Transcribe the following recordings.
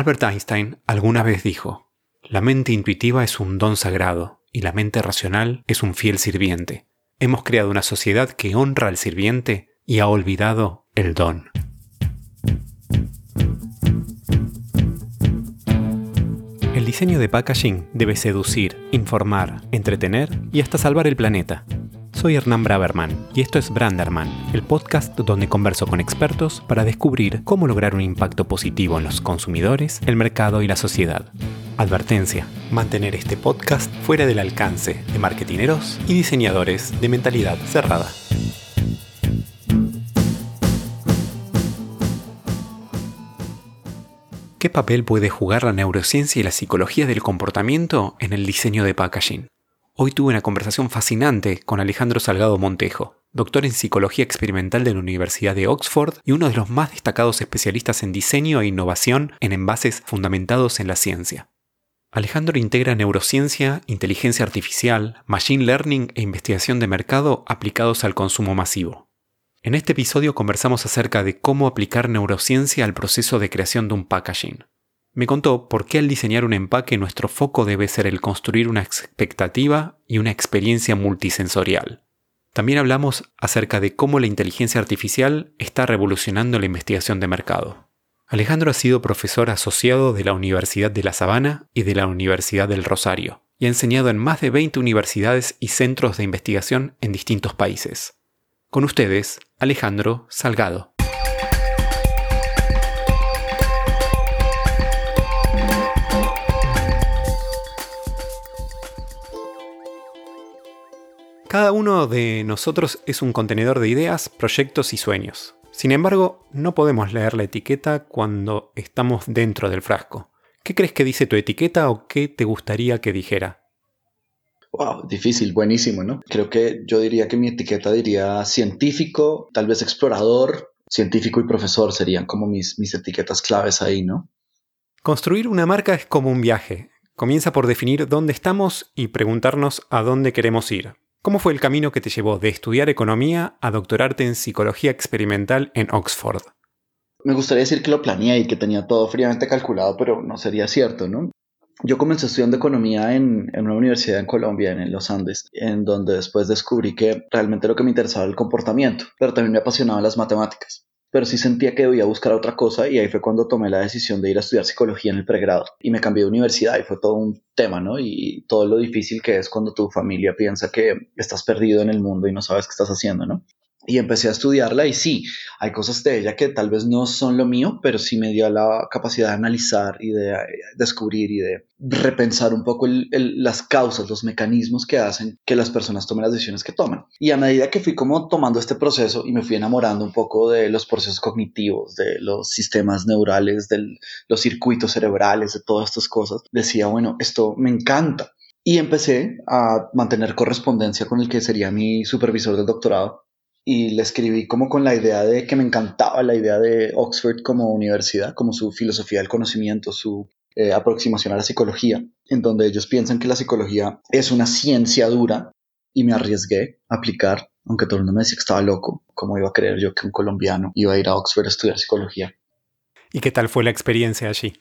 Albert Einstein alguna vez dijo, la mente intuitiva es un don sagrado y la mente racional es un fiel sirviente. Hemos creado una sociedad que honra al sirviente y ha olvidado el don. El diseño de packaging debe seducir, informar, entretener y hasta salvar el planeta. Soy Hernán Braverman y esto es Branderman, el podcast donde converso con expertos para descubrir cómo lograr un impacto positivo en los consumidores, el mercado y la sociedad. Advertencia, mantener este podcast fuera del alcance de marketineros y diseñadores de mentalidad cerrada. ¿Qué papel puede jugar la neurociencia y la psicología del comportamiento en el diseño de packaging? Hoy tuve una conversación fascinante con Alejandro Salgado Montejo, doctor en psicología experimental de la Universidad de Oxford y uno de los más destacados especialistas en diseño e innovación en envases fundamentados en la ciencia. Alejandro integra neurociencia, inteligencia artificial, machine learning e investigación de mercado aplicados al consumo masivo. En este episodio conversamos acerca de cómo aplicar neurociencia al proceso de creación de un packaging. Me contó por qué al diseñar un empaque nuestro foco debe ser el construir una expectativa y una experiencia multisensorial. También hablamos acerca de cómo la inteligencia artificial está revolucionando la investigación de mercado. Alejandro ha sido profesor asociado de la Universidad de La Sabana y de la Universidad del Rosario, y ha enseñado en más de 20 universidades y centros de investigación en distintos países. Con ustedes, Alejandro Salgado. Cada uno de nosotros es un contenedor de ideas, proyectos y sueños. Sin embargo, no podemos leer la etiqueta cuando estamos dentro del frasco. ¿Qué crees que dice tu etiqueta o qué te gustaría que dijera? Wow, difícil, buenísimo, ¿no? Creo que yo diría que mi etiqueta diría científico, tal vez explorador, científico y profesor serían como mis, mis etiquetas claves ahí, ¿no? Construir una marca es como un viaje. Comienza por definir dónde estamos y preguntarnos a dónde queremos ir. ¿Cómo fue el camino que te llevó de estudiar economía a doctorarte en psicología experimental en Oxford? Me gustaría decir que lo planeé y que tenía todo fríamente calculado, pero no sería cierto, ¿no? Yo comencé estudiando economía en, en, una universidad en Colombia, en los Andes, en donde después descubrí que realmente lo que me interesaba era el comportamiento, pero también me apasionaban las matemáticas pero sí sentía que debía buscar otra cosa y ahí fue cuando tomé la decisión de ir a estudiar psicología en el pregrado y me cambié de universidad y fue todo un tema, ¿no? Y todo lo difícil que es cuando tu familia piensa que estás perdido en el mundo y no sabes qué estás haciendo, ¿no? Y empecé a estudiarla y sí, hay cosas de ella que tal vez no son lo mío, pero sí me dio la capacidad de analizar y de eh, descubrir y de repensar un poco las causas, los mecanismos que hacen que las personas tomen las decisiones que toman. Y a medida que fui como tomando este proceso y me fui enamorando un poco de los procesos cognitivos, de los sistemas neurales, de los circuitos cerebrales, de todas estas cosas, decía, bueno, esto me encanta. Y empecé a mantener correspondencia con el que sería mi supervisor del doctorado y le escribí como con la idea de que me encantaba la idea de Oxford como universidad, como su filosofía del conocimiento, su eh, aproximación a la psicología, en donde ellos piensan que la psicología es una ciencia dura y me arriesgué a aplicar, aunque todo el mundo me decía que estaba loco, como iba a creer yo que un colombiano iba a ir a Oxford a estudiar psicología. ¿Y qué tal fue la experiencia allí?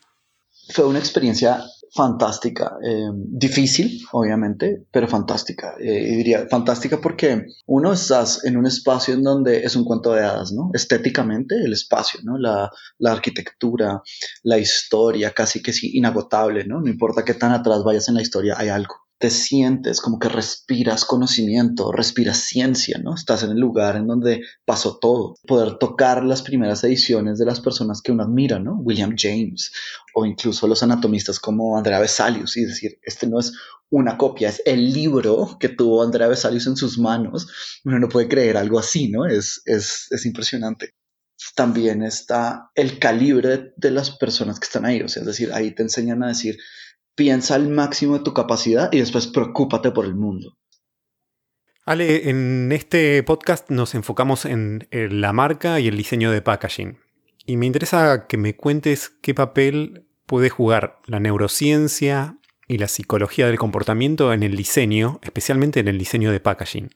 Fue una experiencia fantástica, eh, difícil, obviamente, pero fantástica. Eh, diría fantástica porque uno estás en un espacio en donde es un cuento de hadas, ¿no? Estéticamente, el espacio, ¿no? La, la arquitectura, la historia, casi que sí, inagotable, ¿no? No importa qué tan atrás vayas en la historia, hay algo te sientes como que respiras conocimiento, respiras ciencia, ¿no? Estás en el lugar en donde pasó todo. Poder tocar las primeras ediciones de las personas que uno admira, ¿no? William James o incluso los anatomistas como Andrea Vesalius y decir, este no es una copia, es el libro que tuvo Andrea Vesalius en sus manos. Uno no puede creer algo así, ¿no? Es, es, es impresionante también está el calibre de las personas que están ahí. O sea, es decir, ahí te enseñan a decir, piensa al máximo de tu capacidad y después preocúpate por el mundo. Ale, en este podcast nos enfocamos en la marca y el diseño de packaging. Y me interesa que me cuentes qué papel puede jugar la neurociencia y la psicología del comportamiento en el diseño, especialmente en el diseño de packaging.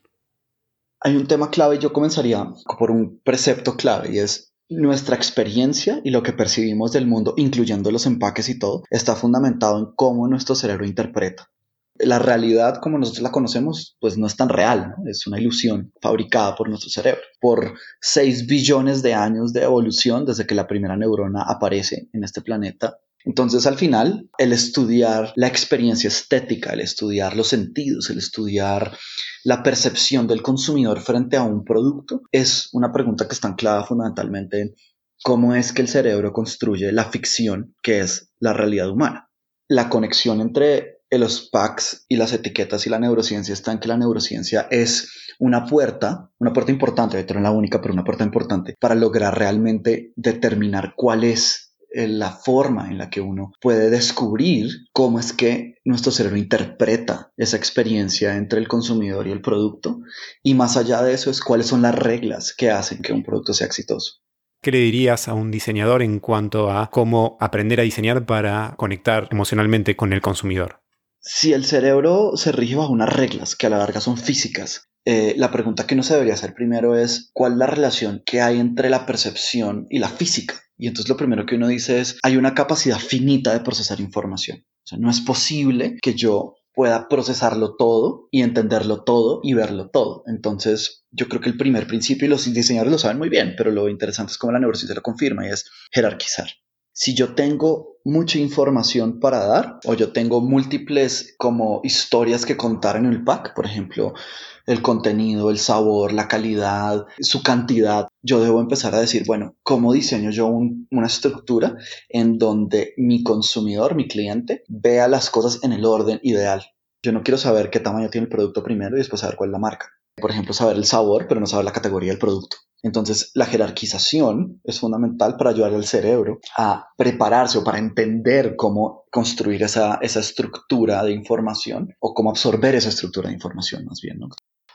Hay un tema clave, yo comenzaría por un precepto clave y es nuestra experiencia y lo que percibimos del mundo, incluyendo los empaques y todo, está fundamentado en cómo nuestro cerebro interpreta. La realidad como nosotros la conocemos, pues no es tan real, es una ilusión fabricada por nuestro cerebro. Por 6 billones de años de evolución desde que la primera neurona aparece en este planeta, entonces, al final, el estudiar la experiencia estética, el estudiar los sentidos, el estudiar la percepción del consumidor frente a un producto, es una pregunta que está anclada fundamentalmente en cómo es que el cerebro construye la ficción que es la realidad humana. La conexión entre los packs y las etiquetas y la neurociencia está en que la neurociencia es una puerta, una puerta importante, no la única, pero una puerta importante para lograr realmente determinar cuál es la forma en la que uno puede descubrir cómo es que nuestro cerebro interpreta esa experiencia entre el consumidor y el producto. Y más allá de eso es cuáles son las reglas que hacen que un producto sea exitoso. ¿Qué le dirías a un diseñador en cuanto a cómo aprender a diseñar para conectar emocionalmente con el consumidor? Si el cerebro se rige bajo unas reglas que a la larga son físicas, eh, la pregunta que uno se debería hacer primero es cuál es la relación que hay entre la percepción y la física. Y entonces lo primero que uno dice es, hay una capacidad finita de procesar información. O sea, no es posible que yo pueda procesarlo todo y entenderlo todo y verlo todo. Entonces, yo creo que el primer principio, y los diseñadores lo saben muy bien, pero lo interesante es cómo la neurociencia lo confirma y es jerarquizar. Si yo tengo mucha información para dar o yo tengo múltiples como historias que contar en el pack, por ejemplo, el contenido, el sabor, la calidad, su cantidad, yo debo empezar a decir, bueno, ¿cómo diseño yo una estructura en donde mi consumidor, mi cliente, vea las cosas en el orden ideal? Yo no quiero saber qué tamaño tiene el producto primero y después saber cuál es la marca. Por ejemplo, saber el sabor, pero no saber la categoría del producto. Entonces, la jerarquización es fundamental para ayudar al cerebro a prepararse o para entender cómo construir esa, esa estructura de información o cómo absorber esa estructura de información, más bien.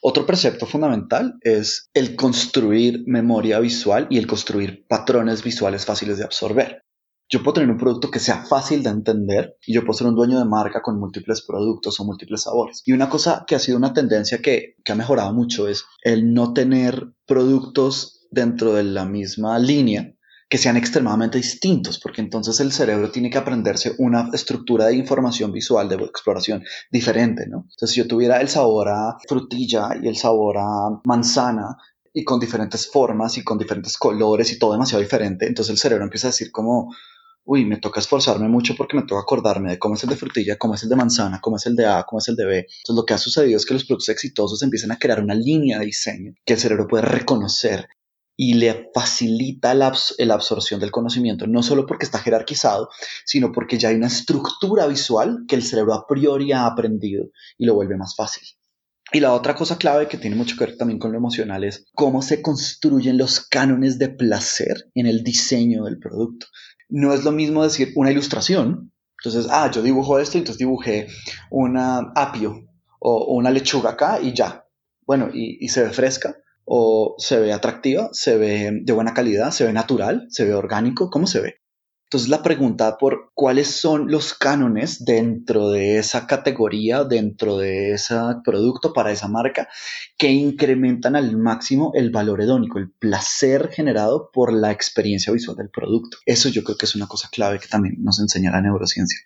Otro precepto fundamental es el construir memoria visual y el construir patrones visuales fáciles de absorber. Yo puedo tener un producto que sea fácil de entender y yo puedo ser un dueño de marca con múltiples productos o múltiples sabores. Y una cosa que ha sido una tendencia que, que ha mejorado mucho es el no tener productos dentro de la misma línea que sean extremadamente distintos, porque entonces el cerebro tiene que aprenderse una estructura de información visual, de exploración diferente, ¿no? Entonces, si yo tuviera el sabor a frutilla y el sabor a manzana, y con diferentes formas y con diferentes colores y todo demasiado diferente, entonces el cerebro empieza a decir como, uy, me toca esforzarme mucho porque me toca acordarme de cómo es el de frutilla, cómo es el de manzana, cómo es el de A, cómo es el de B. Entonces lo que ha sucedido es que los productos exitosos empiezan a crear una línea de diseño que el cerebro puede reconocer y le facilita la, absorción del conocimiento, no solo porque está jerarquizado, sino porque ya hay una estructura visual que el cerebro a priori ha aprendido y lo vuelve más fácil. Y la otra cosa clave que tiene mucho que ver también con lo emocional es cómo se construyen los cánones de placer en el diseño del producto. No es lo mismo decir una ilustración. Entonces, ah, yo dibujo esto, entonces dibujé una apio o una lechuga acá y ya. Bueno, y, y se ve fresca o se ve atractiva, se ve de buena calidad, se ve natural, se ve orgánico, ¿cómo se ve? Entonces la pregunta por cuáles son los cánones dentro de esa categoría, dentro de ese producto para esa marca, que incrementan al máximo el valor hedónico, el placer generado por la experiencia visual del producto. Eso yo creo que es una cosa clave que también nos enseña la neurociencia.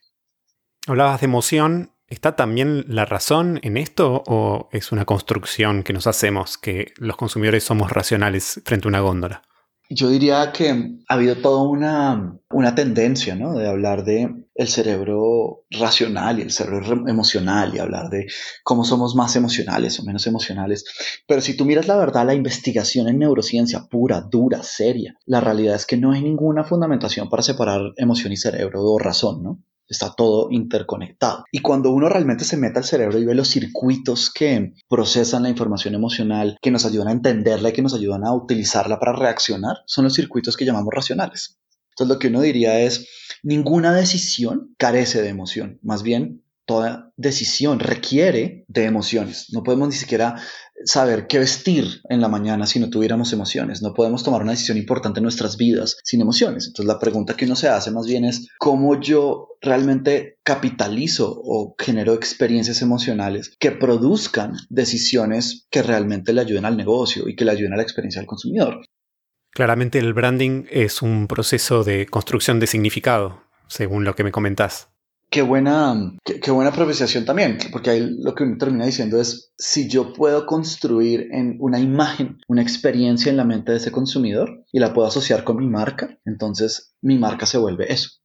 Hablabas de emoción ¿Está también la razón en esto o es una construcción que nos hacemos que los consumidores somos racionales frente a una góndola? Yo diría que ha habido toda una, una tendencia ¿no? de hablar de el cerebro racional y el cerebro emocional y hablar de cómo somos más emocionales o menos emocionales. Pero si tú miras la verdad, la investigación en neurociencia pura, dura, seria, la realidad es que no hay ninguna fundamentación para separar emoción y cerebro o razón, ¿no? Está todo interconectado. Y cuando uno realmente se mete al cerebro y ve los circuitos que procesan la información emocional, que nos ayudan a entenderla y que nos ayudan a utilizarla para reaccionar, son los circuitos que llamamos racionales. Entonces lo que uno diría es, ninguna decisión carece de emoción, más bien toda decisión requiere de emociones. No podemos ni siquiera saber qué vestir en la mañana si no tuviéramos emociones. No podemos tomar una decisión importante en nuestras vidas sin emociones. Entonces la pregunta que uno se hace más bien es cómo yo realmente capitalizo o genero experiencias emocionales que produzcan decisiones que realmente le ayuden al negocio y que le ayuden a la experiencia del consumidor. Claramente el branding es un proceso de construcción de significado, según lo que me comentás. Qué buena, qué, buena apreciación también, porque ahí lo que uno termina diciendo es, si yo puedo construir en una imagen, una experiencia en la mente de ese consumidor y la puedo asociar con mi marca, entonces mi marca se vuelve eso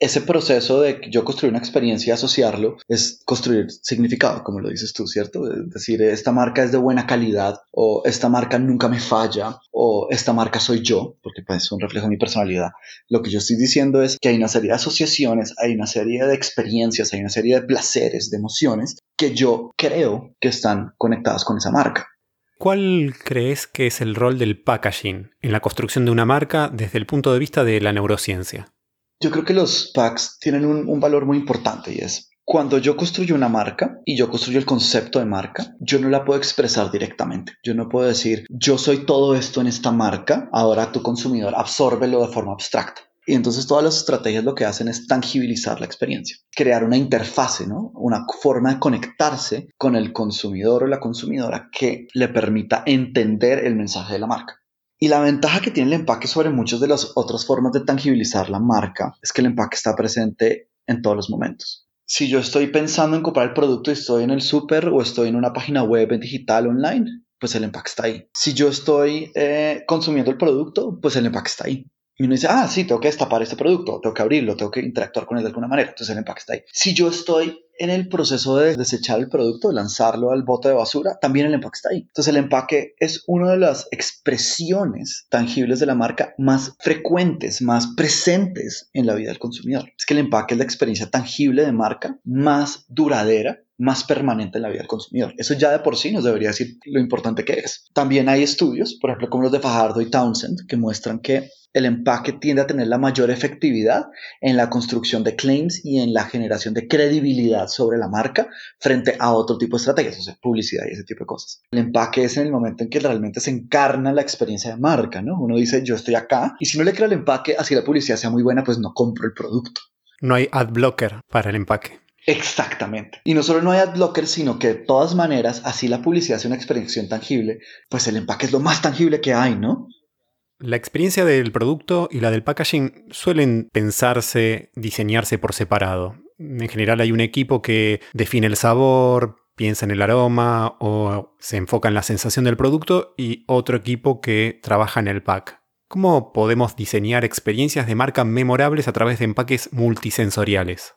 ese proceso de yo construir una experiencia y asociarlo es construir significado, como lo dices tú, ¿cierto? Es decir, esta marca es de buena calidad o esta marca nunca me falla o esta marca soy yo, porque pues, es un reflejo de mi personalidad. Lo que yo estoy diciendo es que hay una serie de asociaciones, hay una serie de experiencias, hay una serie de placeres, de emociones que yo creo que están conectadas con esa marca. ¿Cuál crees que es el rol del packaging en la construcción de una marca desde el punto de vista de la neurociencia? Yo creo que los packs tienen un, valor muy importante y es cuando yo construyo una marca y yo construyo el concepto de marca, yo no la puedo expresar directamente. Yo no puedo decir, yo soy todo esto en esta marca, ahora tu consumidor absórbelo de forma abstracta. Y entonces todas las estrategias lo que hacen es tangibilizar la experiencia, crear una interfase, ¿no? Una forma de conectarse con el consumidor o la consumidora que le permita entender el mensaje de la marca. Y la ventaja que tiene el empaque sobre muchas de las otras formas de tangibilizar la marca es que el empaque está presente en todos los momentos. Si yo estoy pensando en comprar el producto y estoy en el súper o estoy en una página web digital online, pues el empaque está ahí. Si yo estoy eh, consumiendo el producto, pues el empaque está ahí. Y uno dice, ah, sí, tengo que destapar este producto, tengo que abrirlo, tengo que interactuar con él de alguna manera. Entonces el empaque está ahí. Si yo estoy en el proceso de desechar el producto, de lanzarlo al bote de basura, también el empaque está ahí. Entonces el empaque es una de las expresiones tangibles de la marca más frecuentes, más presentes en la vida del consumidor. Es que el empaque es la experiencia tangible de marca más duradera más permanente en la vida del consumidor. Eso ya de por sí nos debería decir lo importante que es. También hay estudios, por ejemplo, como los de Fajardo y Townsend, que muestran que el empaque tiende a tener la mayor efectividad en la construcción de claims y en la generación de credibilidad sobre la marca frente a otro tipo de estrategias, o sea, publicidad y ese tipo de cosas. El empaque es en el momento en que realmente se encarna la experiencia de marca, ¿no? Uno dice, yo estoy acá, y si no le creo el empaque, así la publicidad sea muy buena, pues no compro el producto. No hay ad blocker para el empaque. Exactamente. Y no solo no hay ad blocker, sino que de todas maneras, así la publicidad sea una experiencia tangible, pues el empaque es lo más tangible que hay, ¿no? La experiencia del producto y la del packaging suelen pensarse, diseñarse por separado. En general hay un equipo que define el sabor, piensa en el aroma o se enfoca en la sensación del producto y otro equipo que trabaja en el pack. ¿Cómo podemos diseñar experiencias de marca memorables a través de empaques multisensoriales?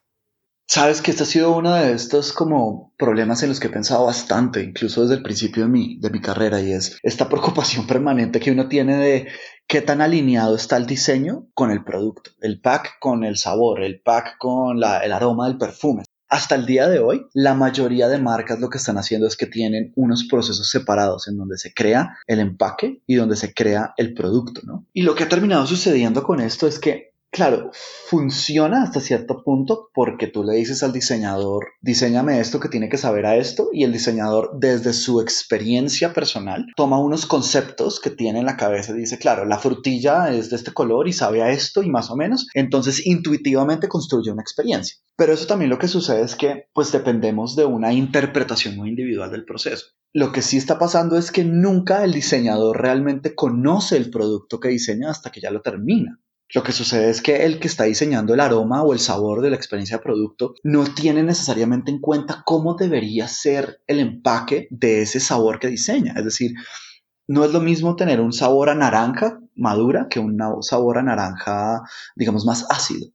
Sabes que este ha sido uno de estos como problemas en los que he pensado bastante, incluso desde el principio de mi, de mi carrera, y es esta preocupación permanente que uno tiene de qué tan alineado está el diseño con el producto, el pack con el sabor, el pack con la, el aroma del perfume. Hasta el día de hoy, la mayoría de marcas lo que están haciendo es que tienen unos procesos separados en donde se crea el empaque y donde se crea el producto, ¿no? Y lo que ha terminado sucediendo con esto es que Claro, funciona hasta cierto punto porque tú le dices al diseñador, diseñame esto que tiene que saber a esto y el diseñador desde su experiencia personal toma unos conceptos que tiene en la cabeza y dice, claro, la frutilla es de este color y sabe a esto y más o menos, entonces intuitivamente construye una experiencia. Pero eso también lo que sucede es que pues dependemos de una interpretación muy individual del proceso. Lo que sí está pasando es que nunca el diseñador realmente conoce el producto que diseña hasta que ya lo termina. Lo que sucede es que el que está diseñando el aroma o el sabor de la experiencia de producto no tiene necesariamente en cuenta cómo debería ser el empaque de ese sabor que diseña. Es decir, no es lo mismo tener un sabor a naranja madura que un sabor a naranja, digamos, más ácido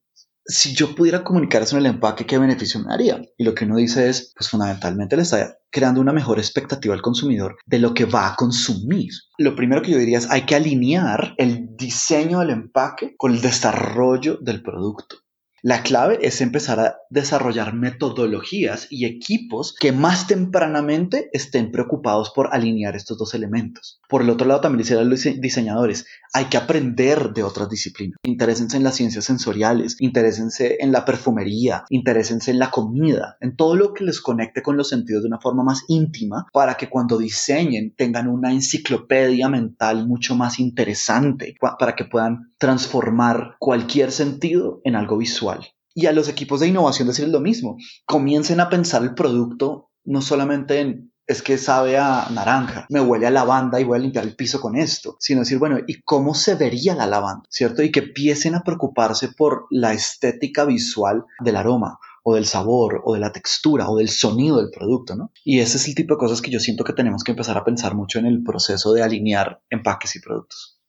si yo pudiera comunicar eso en el empaque, ¿qué beneficio me daría? Y lo que uno dice es, pues fundamentalmente le está creando una mejor expectativa al consumidor de lo que va a consumir. Lo primero que yo diría es, hay que alinear el diseño del empaque con el desarrollo del producto. La clave es empezar a desarrollar metodologías y equipos que más tempranamente estén preocupados por alinear estos dos elementos. Por el otro lado, también a los diseñadores, hay que aprender de otras disciplinas. Interésense en las ciencias sensoriales, interésense en la perfumería, interésense en la comida, en todo lo que les conecte con los sentidos de una forma más íntima para que cuando diseñen tengan una enciclopedia mental mucho más interesante, para que puedan transformar cualquier sentido en algo visual. Y a los equipos de innovación decirles lo mismo, comiencen a pensar el producto no solamente en es que sabe a naranja, me huele a lavanda y voy a limpiar el piso con esto, sino decir, bueno, ¿y cómo se vería la lavanda? ¿Cierto? Y que empiecen a preocuparse por la estética visual del aroma o del sabor o de la textura o del sonido del producto, ¿no? Y ese es el tipo de cosas que yo siento que tenemos que empezar a pensar mucho en el proceso de alinear empaques y productos.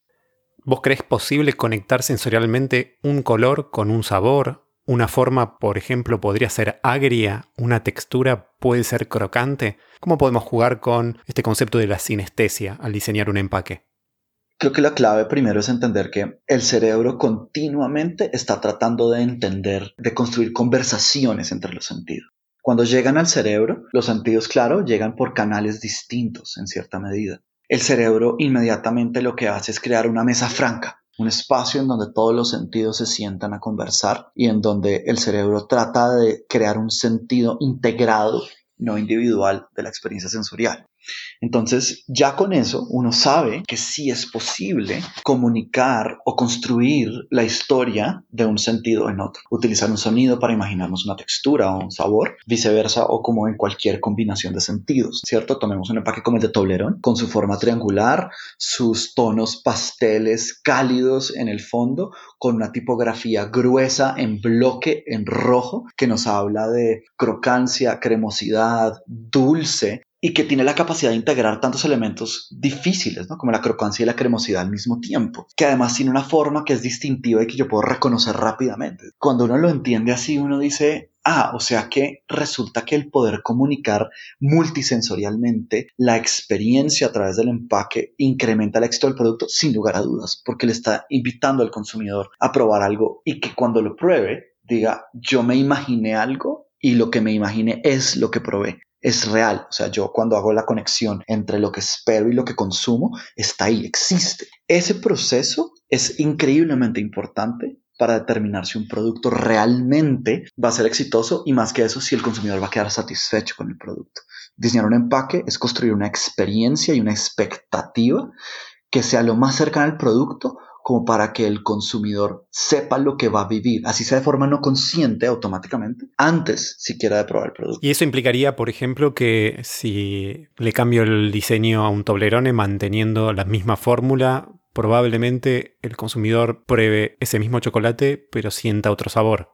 ¿Vos crees posible conectar sensorialmente un color con un sabor? Una forma, por ejemplo, podría ser agria, una textura puede ser crocante. ¿Cómo podemos jugar con este concepto de la sinestesia al diseñar un empaque? Creo que la clave primero es entender que el cerebro continuamente está tratando de entender, de construir conversaciones entre los sentidos. Cuando llegan al cerebro, los sentidos, claro, llegan por canales distintos en cierta medida. El cerebro inmediatamente lo que hace es crear una mesa franca un espacio en donde todos los sentidos se sientan a conversar y en donde el cerebro trata de crear un sentido integrado, no individual, de la experiencia sensorial. Entonces, ya con eso, uno sabe que sí es posible comunicar o construir la historia de un sentido en otro. Utilizar un sonido para imaginarnos una textura o un sabor, viceversa, o como en cualquier combinación de sentidos, ¿cierto? Tomemos un empaque como el de Toblerón, con su forma triangular, sus tonos pasteles cálidos en el fondo, con una tipografía gruesa en bloque en rojo, que nos habla de crocancia, cremosidad, dulce, y que tiene la capacidad de integrar tantos elementos difíciles, ¿no? como la crocancia y la cremosidad al mismo tiempo, que además tiene una forma que es distintiva y que yo puedo reconocer rápidamente. Cuando uno lo entiende así, uno dice, ah, o sea que resulta que el poder comunicar multisensorialmente la experiencia a través del empaque incrementa el éxito del producto sin lugar a dudas, porque le está invitando al consumidor a probar algo y que cuando lo pruebe diga, yo me imaginé algo y lo que me imaginé es lo que probé es real. O sea, yo cuando hago la conexión entre lo que espero y lo que consumo, está ahí, existe. Ese proceso es increíblemente importante para determinar si un producto realmente va a ser exitoso y más que eso, si el consumidor va a quedar satisfecho con el producto. Diseñar un empaque es construir una experiencia y una expectativa que sea lo más cercana al producto como para que el consumidor sepa lo que va a vivir, así sea de forma no consciente automáticamente, antes siquiera de probar el producto. Y eso implicaría, por ejemplo, que si le cambio el diseño a un Toblerone manteniendo la misma fórmula, probablemente el consumidor pruebe ese mismo chocolate, pero sienta otro sabor.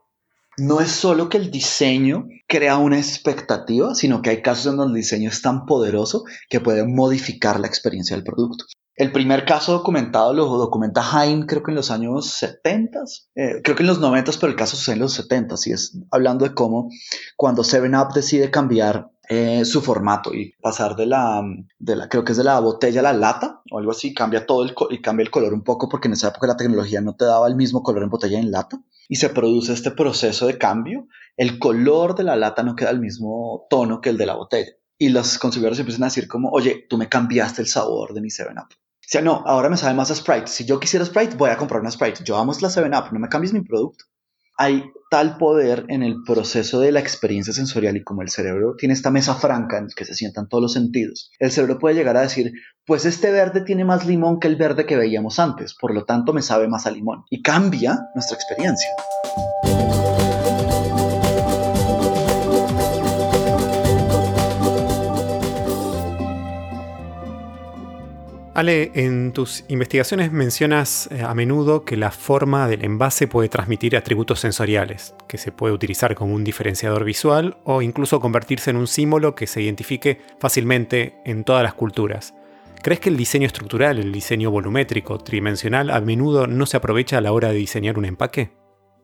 No es solo que el diseño crea una expectativa, sino que hay casos en donde el diseño es tan poderoso que puede modificar la experiencia del producto. El primer caso documentado lo documenta Haim, creo que en los años 70, eh, creo que en los 90, pero el caso sucede en los 70, y es hablando de cómo cuando 7up decide cambiar eh, su formato y pasar de la, de la, creo que es de la botella a la lata o algo así, cambia todo el, y cambia el color un poco porque en esa época la tecnología no te daba el mismo color en botella y en lata y se produce este proceso de cambio, el color de la lata no queda el mismo tono que el de la botella. Y los consumidores empiezan a decir como, oye, tú me cambiaste el sabor de mi 7-Up. O sea, no, ahora me sabe más a Sprite. Si yo quisiera Sprite, voy a comprar una Sprite. Yo amo la 7-Up, no me cambies mi producto. Hay tal poder en el proceso de la experiencia sensorial y como el cerebro tiene esta mesa franca en la que se sientan todos los sentidos, el cerebro puede llegar a decir, pues este verde tiene más limón que el verde que veíamos antes, por lo tanto me sabe más a limón. Y cambia nuestra experiencia. Ale, en tus investigaciones mencionas eh, a menudo que la forma del envase puede transmitir atributos sensoriales, que se puede utilizar como un diferenciador visual o incluso convertirse en un símbolo que se identifique fácilmente en todas las culturas. ¿Crees que el diseño estructural, el diseño volumétrico, tridimensional, a menudo no se aprovecha a la hora de diseñar un empaque?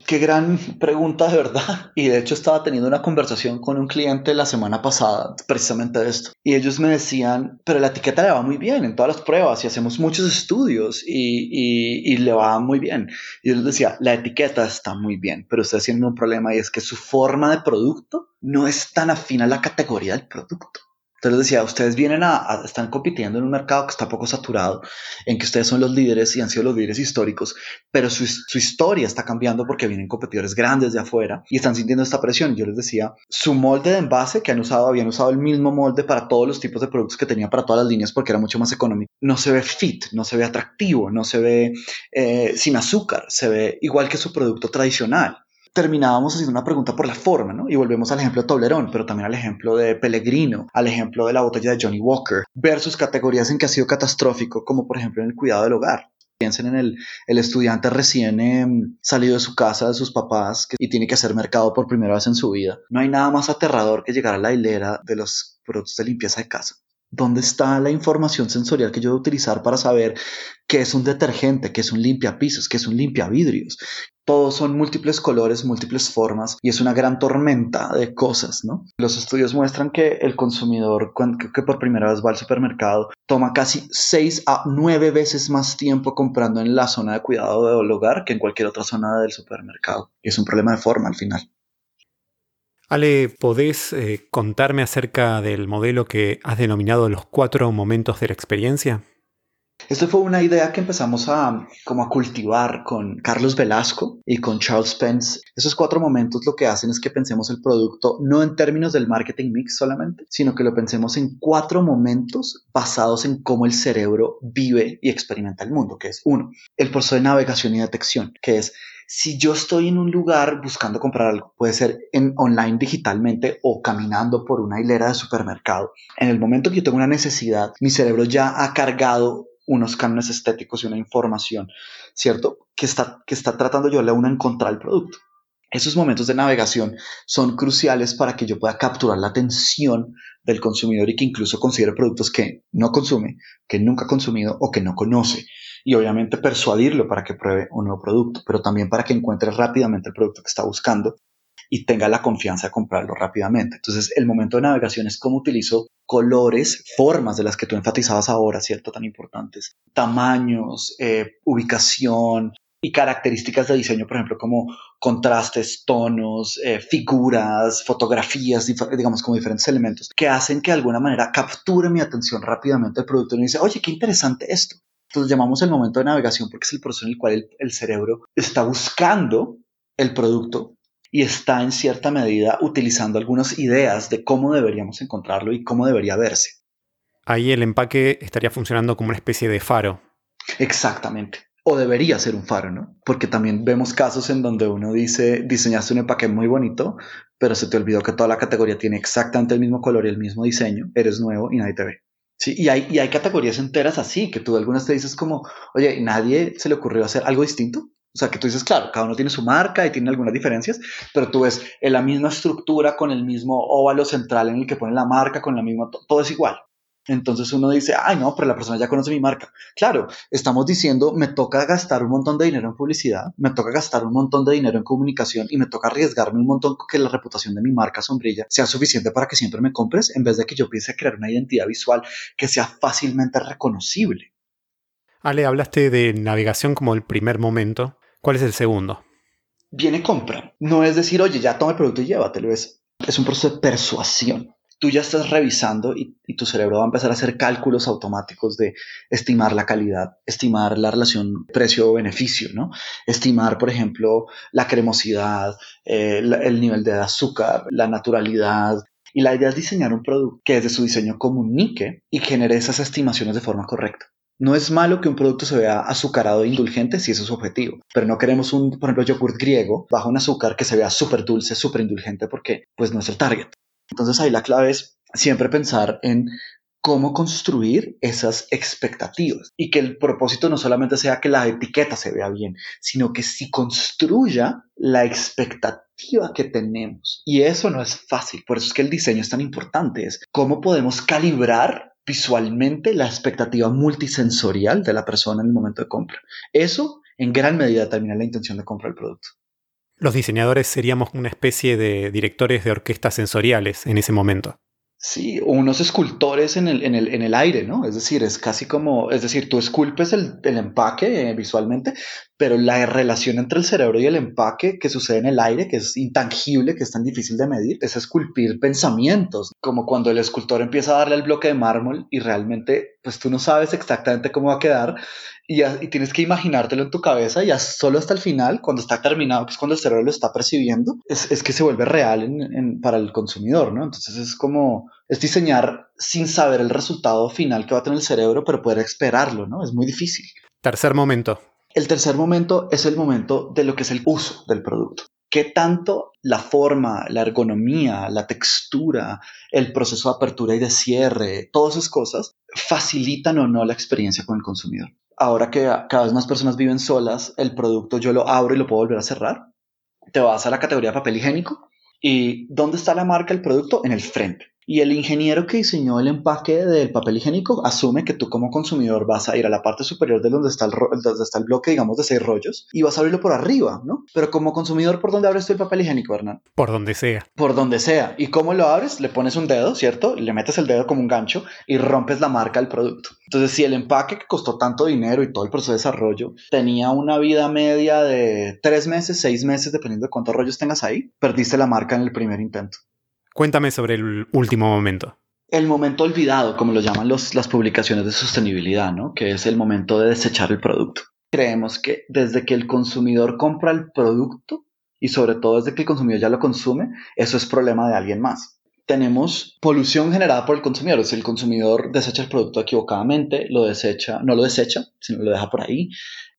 Qué gran pregunta de verdad. Y de hecho estaba teniendo una conversación con un cliente la semana pasada precisamente de esto. Y ellos me decían, pero la etiqueta le va muy bien en todas las pruebas y hacemos muchos estudios y, y, le va muy bien. Y yo les decía, la etiqueta está muy bien, pero ustedes tienen un problema y es que su forma de producto no es tan afín a la categoría del producto. Entonces decía, ustedes vienen a, están compitiendo en un mercado que está poco saturado, en que ustedes son los líderes y han sido los líderes históricos, pero su, su, historia está cambiando porque vienen competidores grandes de afuera y están sintiendo esta presión. Yo les decía, su molde de envase que han usado, habían usado el mismo molde para todos los tipos de productos que tenía para todas las líneas porque era mucho más económico. No se ve fit, no se ve atractivo, no se ve eh, sin azúcar, se ve igual que su producto tradicional terminábamos haciendo una pregunta por la forma, ¿no? Y volvemos al ejemplo de Toblerón, pero también al ejemplo de Pellegrino, al ejemplo de la botella de Johnny Walker, versus categorías en que ha sido catastrófico, como por ejemplo en el cuidado del hogar. Piensen en el, el estudiante recién em, salido de su casa, de sus papás, y tiene que hacer mercado por primera vez en su vida. No hay nada más aterrador que llegar a la hilera de los productos de limpieza de casa. ¿Dónde está la información sensorial que yo voy utilizar para saber qué es un detergente, qué es un limpiapisos, qué es un limpiavidrios? Todos son múltiples colores, múltiples formas y es una gran tormenta de cosas, ¿no? Los estudios muestran que el consumidor que por primera vez va al supermercado toma casi 6 a 9 veces más tiempo comprando en la zona de cuidado del hogar que en cualquier otra zona del supermercado. Y es un problema de forma al final. Ale, ¿podés eh, contarme acerca del modelo que has denominado los cuatro momentos de la experiencia? Esto fue una idea que empezamos a, como a cultivar con Carlos Velasco y con Charles Pence. Esos cuatro momentos lo que hacen es que pensemos el producto no en términos del marketing mix solamente, sino que lo pensemos en cuatro momentos basados en cómo el cerebro vive y experimenta el mundo, que es uno, el proceso de navegación y detección, que es si yo estoy en un lugar buscando comprar algo, puede ser en online digitalmente o caminando por una hilera de supermercado, en el momento que yo tengo una necesidad, mi cerebro ya ha cargado unos cánones estéticos y una información, ¿cierto? Que está, que está tratando yo de una encontrar el producto. Esos momentos de navegación son cruciales para que yo pueda capturar la atención del consumidor y que incluso considere productos que no consume, que nunca ha consumido o que no conoce. Y obviamente persuadirlo para que pruebe un nuevo producto, pero también para que encuentre rápidamente el producto que está buscando y tenga la confianza de comprarlo rápidamente. Entonces, el momento de navegación es cómo utilizo colores, formas de las que tú enfatizabas ahora, ¿cierto? Tan importantes. Tamaños, eh, ubicación, y características de diseño, por ejemplo, como contrastes, tonos, eh, figuras, fotografías, digamos, como diferentes elementos que hacen que de alguna manera capture mi atención rápidamente el producto y me dice, oye, qué interesante esto. Entonces llamamos el momento de navegación porque es el proceso en el cual el cerebro está buscando el producto y está en cierta medida utilizando algunas ideas de cómo deberíamos encontrarlo y cómo debería verse. Ahí el empaque estaría funcionando como una especie de faro. Exactamente o debería ser un faro, ¿no? Porque también vemos casos en donde uno dice, diseñaste un empaque muy bonito, pero se te olvidó que toda la categoría tiene exactamente el mismo color y el mismo diseño, eres nuevo y nadie te ve. Sí, y hay, y hay categorías enteras así, que tú algunas te dices como, oye, ¿nadie se le ocurrió hacer algo distinto? O sea, que tú dices, claro, cada uno tiene su marca y tiene algunas diferencias, pero tú ves en la misma estructura con el mismo óvalo central en el que pone la marca, con la misma, todo es igual. Entonces uno dice, ay no, pero la persona ya conoce mi marca. Claro, estamos diciendo, me toca gastar un montón de dinero en publicidad, me toca gastar un montón de dinero en comunicación y me toca arriesgarme un montón que la reputación de mi marca sombrilla sea suficiente para que siempre me compres en vez de que yo piense crear una identidad visual que sea fácilmente reconocible. Ale, hablaste de navegación como el primer momento. ¿Cuál es el segundo? Viene compra. No es decir, oye, ya toma el producto y llévatelo. Es, es un proceso de persuasión tú ya estás revisando y, tu cerebro va a empezar a hacer cálculos automáticos de estimar la calidad, estimar la relación precio-beneficio, ¿no? Estimar, por ejemplo, la cremosidad, eh, el nivel de azúcar, la naturalidad. Y la idea es diseñar un producto que desde su diseño comunique y genere esas estimaciones de forma correcta. No es malo que un producto se vea azucarado e indulgente si eso es su objetivo, pero no queremos un, por ejemplo, yogurt griego bajo un azúcar que se vea súper dulce, súper indulgente porque pues no es el target. Entonces ahí la clave es siempre pensar en cómo construir esas expectativas y que el propósito no solamente sea que la etiqueta se vea bien, sino que si construya la expectativa que tenemos. Y eso no es fácil, por eso es que el diseño es tan importante, es cómo podemos calibrar visualmente la expectativa multisensorial de la persona en el momento de compra. Eso en gran medida determina la intención de compra del producto. Los diseñadores seríamos una especie de directores de orquestas sensoriales en ese momento. Sí, unos escultores en el, en el, en el aire, ¿no? Es decir, es casi como, es decir, tú esculpes el, el empaque eh, visualmente, pero la relación entre el cerebro y el empaque que sucede en el aire, que es intangible, que es tan difícil de medir, es esculpir pensamientos, como cuando el escultor empieza a darle el bloque de mármol y realmente, pues tú no sabes exactamente cómo va a quedar y, tienes que imaginártelo en tu cabeza ya solo hasta el final, cuando está terminado, que es cuando el cerebro lo está percibiendo, es, que se vuelve real para el consumidor, ¿no? Entonces es como, es diseñar sin saber el resultado final que va a tener el cerebro, pero poder esperarlo, ¿no? Es muy difícil. Tercer momento. El tercer momento es el momento de lo que es el uso del producto. qué tanto la forma, la ergonomía, la textura, el proceso de apertura y de cierre, todas esas cosas facilitan o no la experiencia con el consumidor. Ahora que cada vez más personas viven solas, el producto yo lo abro y lo puedo volver a cerrar. Te vas a la categoría de papel higiénico y ¿dónde está la marca del producto? En el frente. Y el ingeniero que diseñó el empaque del papel higiénico asume que tú como consumidor vas a ir a la parte superior de donde está el, donde está el bloque, digamos, de seis rollos y vas a abrirlo por arriba, ¿no? Pero como consumidor, ¿por dónde abres tú el papel higiénico, Hernán? Por donde sea. Por donde sea. ¿Y cómo lo abres? Le pones un dedo, ¿cierto? Le metes el dedo como un gancho y rompes la marca del producto. Entonces, si el empaque que costó tanto dinero y todo el proceso de desarrollo tenía una vida media de tres meses, seis meses, dependiendo de cuántos rollos tengas ahí, perdiste la marca en el primer intento. Cuéntame sobre el último momento. El momento olvidado, como lo llaman los, las publicaciones de sostenibilidad, ¿no? que es el momento de desechar el producto. Creemos que desde que el consumidor compra el producto y sobre todo desde que el consumidor ya lo consume, eso es problema de alguien más. Tenemos polución generada por el consumidor. Es el consumidor desecha el producto equivocadamente, lo desecha, no lo desecha, sino lo deja por ahí.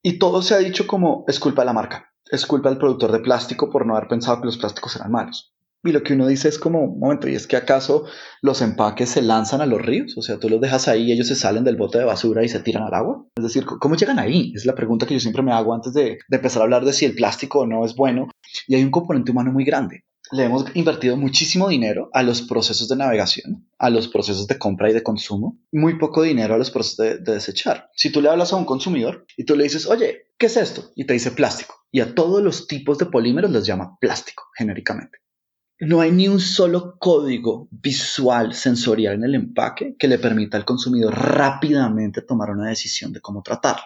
Y todo se ha dicho como es culpa de la marca, es culpa del productor de plástico por no haber pensado que los plásticos eran malos. Y lo que uno dice es como, un momento, ¿y es que acaso los empaques se lanzan a los ríos? O sea, tú los dejas ahí y ellos se salen del bote de basura y se tiran al agua. Es decir, ¿cómo llegan ahí? Es la pregunta que yo siempre me hago antes de, empezar a hablar de si el plástico o no es bueno. Y hay un componente humano muy grande. Le hemos invertido muchísimo dinero a los procesos de navegación, a los procesos de compra y de consumo, muy poco dinero a los procesos de, de desechar. Si tú le hablas a un consumidor y tú le dices, oye, ¿qué es esto? Y te dice plástico. Y a todos los tipos de polímeros les llama plástico, genéricamente no hay ni un solo código visual sensorial en el empaque que le permita al consumidor rápidamente tomar una decisión de cómo tratarlo.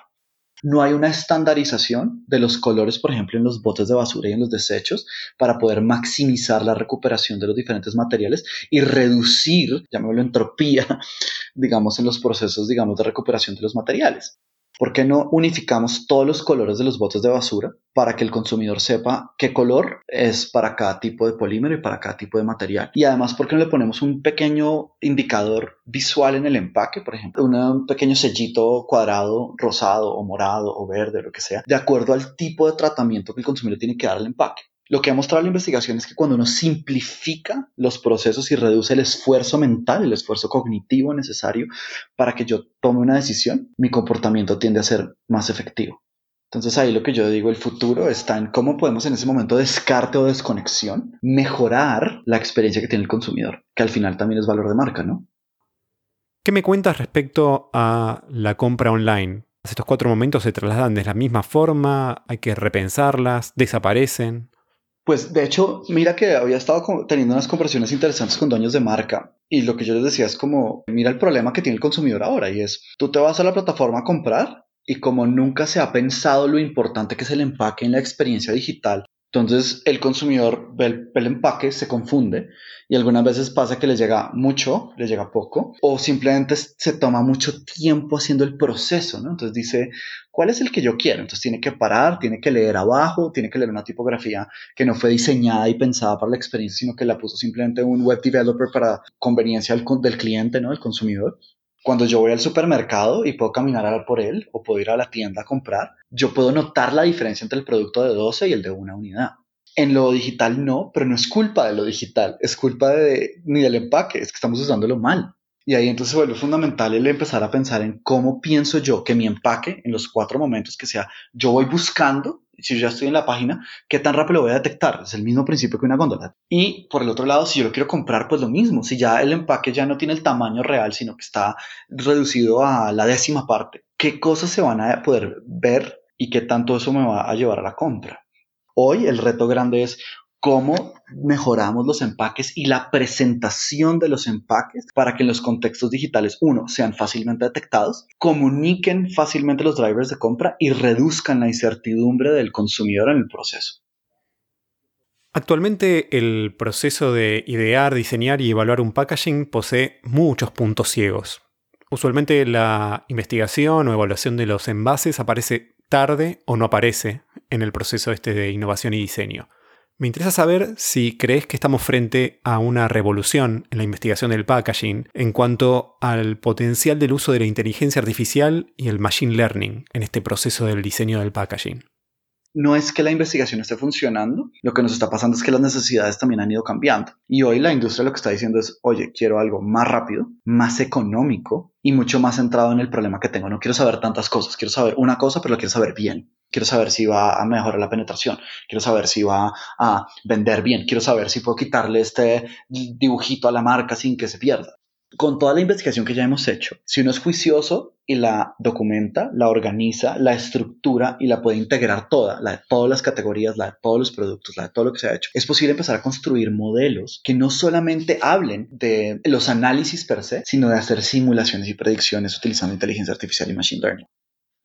No hay una estandarización de los colores, por ejemplo, en los botes de basura y en los desechos para poder maximizar la recuperación de los diferentes materiales y reducir, llamémoslo entropía, digamos, en los procesos, digamos, de recuperación de los materiales. ¿Por qué no unificamos todos los colores de los botes de basura para que el consumidor sepa qué color es para cada tipo de polímero y para cada tipo de material? Y además, ¿por qué no le ponemos un pequeño indicador visual en el empaque? Por ejemplo, un pequeño sellito cuadrado, rosado o morado o verde, lo que sea, de acuerdo al tipo de tratamiento que el consumidor tiene que dar al empaque. Lo que ha mostrado la investigación es que cuando uno simplifica los procesos y reduce el esfuerzo mental, el esfuerzo cognitivo necesario para que yo tome una decisión, mi comportamiento tiende a ser más efectivo. Entonces ahí lo que yo digo, el futuro está en cómo podemos en ese momento de descarte o desconexión mejorar la experiencia que tiene el consumidor, que al final también es valor de marca, ¿no? ¿Qué me cuentas respecto a la compra online? ¿Estos cuatro momentos se trasladan de la misma forma? ¿Hay que repensarlas? ¿Desaparecen? Pues de hecho, mira que había estado teniendo unas conversaciones interesantes con dueños de marca y lo que yo les decía es como, mira el problema que tiene el consumidor ahora y es, tú te vas a la plataforma a comprar y como nunca se ha pensado lo importante que es el empaque en la experiencia digital, entonces el consumidor ve el, empaque, se confunde y algunas veces pasa que le llega mucho, le llega poco o simplemente se toma mucho tiempo haciendo el proceso, ¿no? Entonces dice, ¿cuál es el que yo quiero? Entonces tiene que parar, tiene que leer abajo, tiene que leer una tipografía que no fue diseñada y pensada para la experiencia, sino que la puso simplemente un web developer para conveniencia del, del cliente, ¿no? Del consumidor. Cuando yo voy al supermercado y puedo caminar por él o puedo ir a la tienda a comprar, yo puedo notar la diferencia entre el producto de 12 y el de una unidad. En lo digital no, pero no es culpa de lo digital, es culpa de, ni del empaque, es que estamos usándolo mal. Y ahí entonces vuelve fundamental el empezar a pensar en cómo pienso yo que mi empaque, en los cuatro momentos que sea, yo voy buscando si yo ya estoy en la página, ¿qué tan rápido lo voy a detectar? Es el mismo principio que una góndola. Y por el otro lado, si yo lo quiero comprar, pues lo mismo. Si ya el empaque ya no tiene el tamaño real, sino que está reducido a la décima parte, ¿qué cosas se van a poder ver y qué tanto eso me va a llevar a la compra? Hoy el reto grande es cómo mejoramos los empaques y la presentación de los empaques para que en los contextos digitales, uno, sean fácilmente detectados, comuniquen fácilmente los drivers de compra y reduzcan la incertidumbre del consumidor en el proceso. Actualmente el proceso de idear, diseñar y evaluar un packaging posee muchos puntos ciegos. Usualmente la investigación o evaluación de los envases aparece tarde o no aparece en el proceso este de innovación y diseño. Me interesa saber si crees que estamos frente a una revolución en la investigación del packaging en cuanto al potencial del uso de la inteligencia artificial y el machine learning en este proceso del diseño del packaging. no es que la investigación esté funcionando, lo que nos está pasando es que las necesidades también han ido cambiando. Y hoy la industria lo que está diciendo es, oye, quiero algo más rápido, más económico y mucho más centrado en el problema que tengo. No quiero saber tantas cosas, quiero saber una cosa, pero lo quiero saber bien. Quiero saber si va a mejorar la penetración, quiero saber si va a vender bien, quiero saber si puedo quitarle este dibujito a la marca sin que se pierda. Con toda la investigación que ya hemos hecho, si uno es juicioso y la documenta, la organiza, la estructura y la puede integrar toda, la de todas las categorías, la de todos los productos, la de todo lo que se ha hecho, es posible empezar a construir modelos que no solamente hablen de los análisis per se, sino de hacer simulaciones y predicciones utilizando inteligencia artificial y machine learning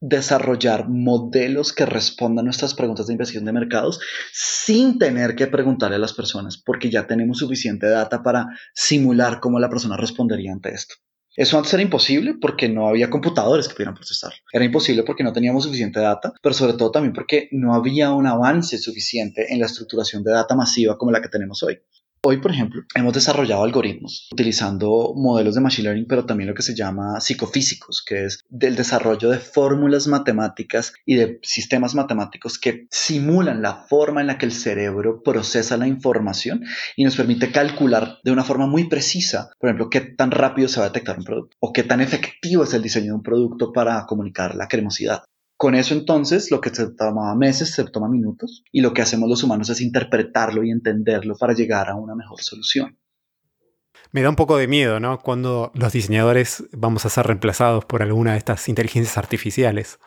desarrollar modelos que respondan nuestras preguntas de investigación de mercados sin tener que preguntarle a las personas, porque ya tenemos suficiente data para simular cómo la persona respondería ante esto. Eso antes era imposible porque no había computadores que pudieran procesarlo. Era imposible porque no teníamos suficiente data, pero sobre todo también porque no había un avance suficiente en la estructuración de data masiva como la que tenemos hoy. Hoy, por ejemplo, hemos desarrollado algoritmos utilizando modelos de Machine Learning, pero también lo que se llama psicofísicos, que es del desarrollo de fórmulas matemáticas y de sistemas matemáticos que simulan la forma en la que el cerebro procesa la información y nos permite calcular de una forma muy precisa, por ejemplo, qué tan rápido se va a detectar un producto o qué tan efectivo es el diseño de un producto para comunicar la cremosidad. Con eso entonces lo que se toma meses se toma minutos y lo que hacemos los humanos es interpretarlo y entenderlo para llegar a una mejor solución. Me da un poco de miedo, ¿no? Cuando los diseñadores vamos a ser reemplazados por alguna de estas inteligencias artificiales.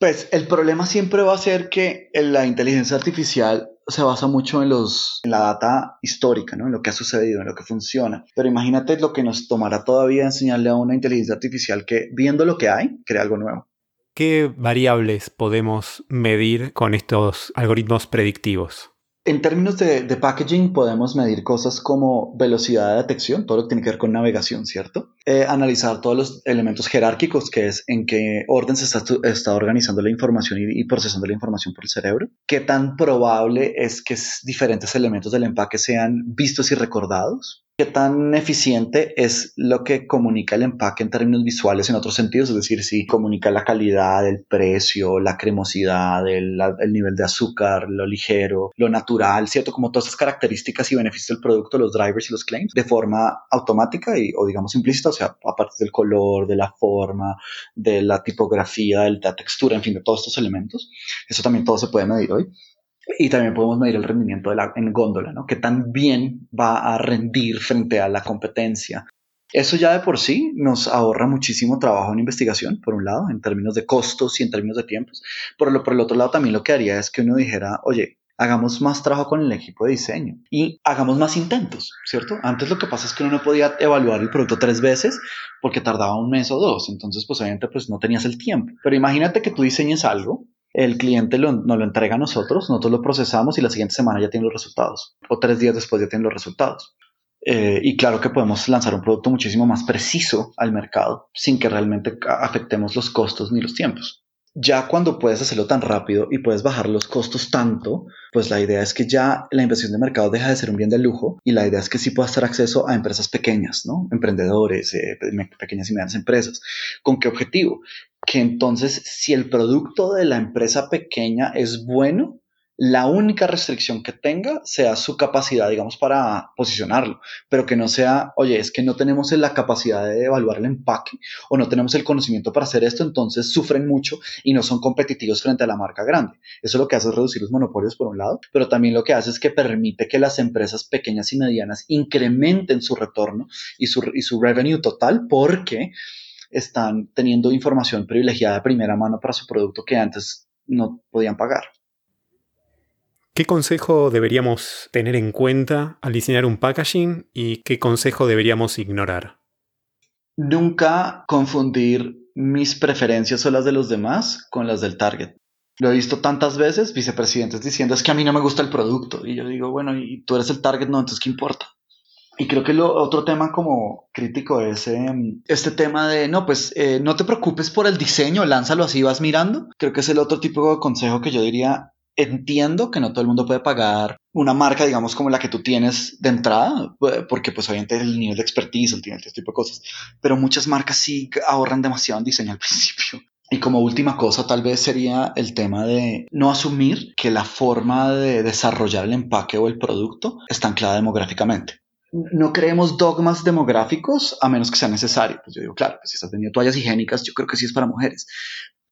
Pues el problema siempre va a ser que la inteligencia artificial se basa mucho en, los, en la data histórica, ¿no? en lo que ha sucedido, en lo que funciona. Pero imagínate lo que nos tomará todavía enseñarle a una inteligencia artificial que viendo lo que hay, crea algo nuevo. ¿Qué variables podemos medir con estos algoritmos predictivos? En términos de, packaging podemos medir cosas como velocidad de detección, todo lo que tiene que ver con navegación, ¿cierto? Eh, analizar todos los elementos jerárquicos, que es en qué orden se está, organizando la información y, y, procesando la información por el cerebro. ¿Qué tan probable es que diferentes elementos del empaque sean vistos y recordados? ¿Qué tan eficiente es lo que comunica el empaque en términos visuales en otros sentidos? Es decir, si comunica la calidad, el precio, la cremosidad, el, nivel de azúcar, lo ligero, lo natural, ¿cierto? Como todas esas características y beneficios del producto, los drivers y los claims, de forma automática y, o digamos implícita, o sea, aparte del color, de la forma, de la tipografía, de la textura, en fin, de todos estos elementos. Eso también todo se puede medir hoy. Y también podemos medir el rendimiento en góndola, ¿no? Que tan bien va a rendir frente a la competencia. Eso ya de por sí nos ahorra muchísimo trabajo en investigación, por un lado, en términos de costos y en términos de tiempos. Por, lo, por el otro lado, también lo que haría es que uno dijera, oye, hagamos más trabajo con el equipo de diseño y hagamos más intentos, ¿cierto? Antes lo que pasa es que uno no podía evaluar el producto tres veces porque tardaba un mes o dos, entonces pues obviamente pues no tenías el tiempo. Pero imagínate que tú diseñes algo el cliente lo, nos lo entrega a nosotros, nosotros lo procesamos y la siguiente semana ya tiene los resultados, o tres días después ya tiene los resultados. Eh, y claro que podemos lanzar un producto muchísimo más preciso al mercado sin que realmente afectemos los costos ni los tiempos. Ya cuando puedes hacerlo tan rápido y puedes bajar los costos tanto, pues la idea es que ya la inversión de mercado deja de ser un bien de lujo y la idea es que sí puedas tener acceso a empresas pequeñas, ¿no? Emprendedores, eh, pequeñas y medianas empresas. ¿Con qué objetivo? Que entonces si el producto de la empresa pequeña es bueno, la única restricción que tenga sea su capacidad, digamos, para posicionarlo, pero que no sea, oye, es que no tenemos la capacidad de evaluar el empaque o no tenemos el conocimiento para hacer esto, entonces sufren mucho y no son competitivos frente a la marca grande. Eso lo que hace es reducir los monopolios por un lado, pero también lo que hace es que permite que las empresas pequeñas y medianas incrementen su retorno y su, y su revenue total porque están teniendo información privilegiada de primera mano para su producto que antes no podían pagar. ¿Qué consejo deberíamos tener en cuenta al diseñar un packaging y qué consejo deberíamos ignorar? Nunca confundir mis preferencias o las de los demás con las del target. Lo he visto tantas veces, vicepresidentes diciendo es que a mí no me gusta el producto. Y yo digo, bueno, y tú eres el target, no, entonces ¿qué importa? Y creo que lo otro tema como crítico es em, este tema de, no, pues eh, no te preocupes por el diseño, lánzalo así, vas mirando. Creo que es el otro tipo de consejo que yo diría, entiendo que no todo el mundo puede pagar una marca, digamos, como la que tú tienes de entrada, eh, porque pues obviamente el nivel de expertise, el nivel de este tipo de cosas, pero muchas marcas sí ahorran demasiado en diseño al principio. Y como última cosa, tal vez sería el tema de no asumir que la forma de desarrollar el empaque o el producto está anclada demográficamente. No creemos dogmas demográficos a menos que sea necesario. Pues yo digo, claro, pues si estás vendiendo toallas higiénicas, yo creo que sí es para mujeres.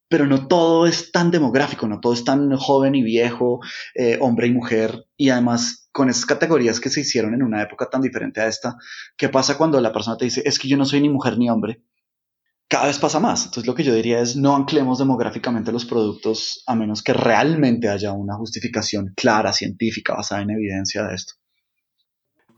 Pero no todo es tan demográfico, no todo es tan joven y viejo, eh, hombre y mujer. Y además, con esas categorías que se hicieron en una época tan diferente a esta, ¿qué pasa cuando la persona te dice, es que yo no soy ni mujer ni hombre? cada vez pasa más. Entonces lo que yo diría es no anclemos demográficamente los productos a menos que realmente haya una justificación clara, científica, basada en evidencia de esto.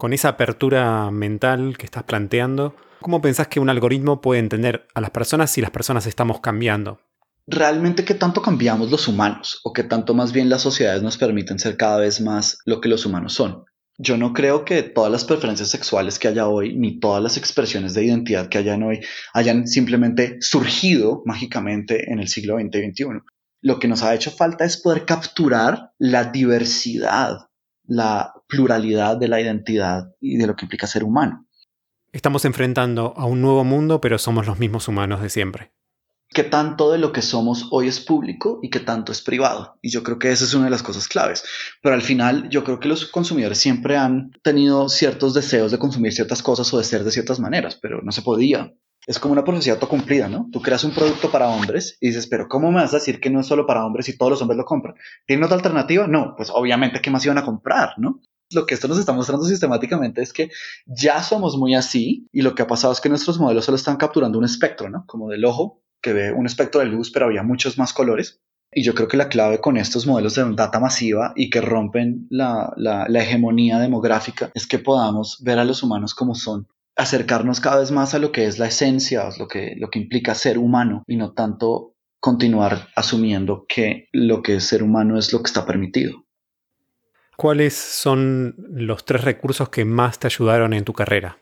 Con esa apertura mental que estás planteando, ¿cómo pensás que un algoritmo puede entender a las personas si las personas estamos cambiando? Realmente qué tanto cambiamos los humanos o qué tanto más bien las sociedades nos permiten ser cada vez más lo que los humanos son. Yo no creo que todas las preferencias sexuales que haya hoy, ni todas las expresiones de identidad que hayan hoy, hayan simplemente surgido mágicamente en el siglo XX y XXI. Lo que nos ha hecho falta es poder capturar la diversidad, la pluralidad de la identidad y de lo que implica ser humano. Estamos enfrentando a un nuevo mundo, pero somos los mismos humanos de siempre qué tanto de lo que somos hoy es público y qué tanto es privado. Y yo creo que esa es una de las cosas claves. Pero al final yo creo que los consumidores siempre han tenido ciertos deseos de consumir ciertas cosas o de ser de ciertas maneras, pero no se podía. Es como una profecía autocumplida, ¿no? Tú creas un producto para hombres y dices, pero ¿cómo me vas a decir que no es solo para hombres y todos los hombres lo compran? ¿Tiene otra alternativa? No, pues obviamente, ¿qué más iban a comprar, no? Lo que esto nos está mostrando sistemáticamente es que ya somos muy así y lo que ha pasado es que nuestros modelos solo están capturando un espectro, ¿no? Como del ojo que ve un espectro de luz, pero había muchos más colores. Y yo creo que la clave con estos modelos de data masiva y que rompen la, la, hegemonía demográfica es que podamos ver a los humanos como son, acercarnos cada vez más a lo que es la esencia, lo que, lo que implica ser humano y no tanto continuar asumiendo que lo que es ser humano es lo que está permitido. ¿Cuáles son los tres recursos que más te ayudaron en tu carrera?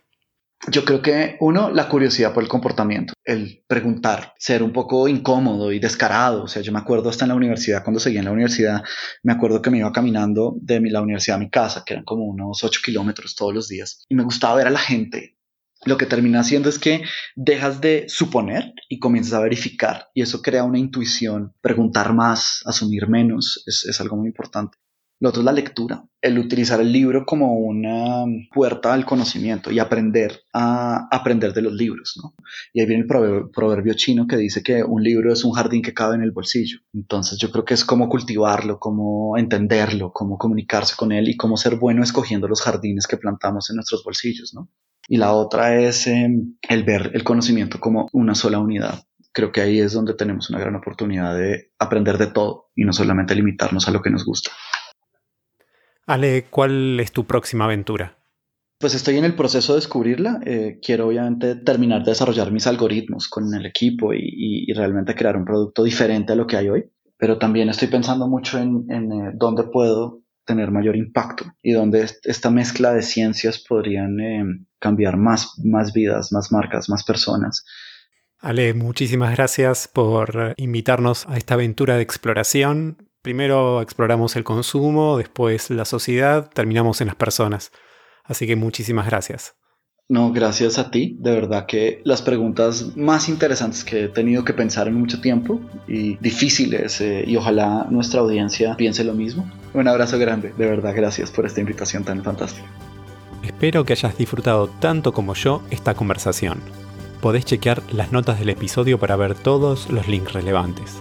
Yo creo que uno, la curiosidad por el comportamiento, el preguntar, ser un poco incómodo y descarado. O sea, yo me acuerdo hasta en la universidad, cuando seguía en la universidad, me acuerdo que me iba caminando de la universidad a mi casa, que eran como unos 8 kilómetros todos los días, y me gustaba ver a la gente. Lo que termina haciendo es que dejas de suponer y comienzas a verificar, y eso crea una intuición. Preguntar más, asumir menos, es algo muy importante. Lo otro es la lectura, el utilizar el libro como una puerta al conocimiento y aprender a aprender de los libros, ¿no? Y ahí viene el proverbio, chino que dice que un libro es un jardín que cabe en el bolsillo. Entonces yo creo que es como cultivarlo, como entenderlo, cómo comunicarse con él y cómo ser bueno escogiendo los jardines que plantamos en nuestros bolsillos, ¿no? Y la otra es em, el ver el conocimiento como una sola unidad. Creo que ahí es donde tenemos una gran oportunidad de aprender de todo y no solamente limitarnos a lo que nos gusta. Ale, ¿cuál es tu próxima aventura? Pues estoy en el proceso de descubrirla. Eh, quiero obviamente terminar de desarrollar mis algoritmos con el equipo y, realmente crear un producto diferente a lo que hay hoy. Pero también estoy pensando mucho en, eh, dónde puedo tener mayor impacto y dónde esta mezcla de ciencias podrían eh, cambiar más, más vidas, más marcas, más personas. Ale, muchísimas gracias por invitarnos a esta aventura de exploración. Primero exploramos el consumo, después la sociedad, terminamos en las personas. Así que muchísimas gracias. No, gracias a ti. De verdad que las preguntas más interesantes que he tenido que pensar en mucho tiempo y difíciles eh, y ojalá nuestra audiencia piense lo mismo. Un abrazo grande. De verdad, gracias por esta invitación tan fantástica. Espero que hayas disfrutado tanto como yo esta conversación. Podés chequear las notas del episodio para ver todos los links relevantes.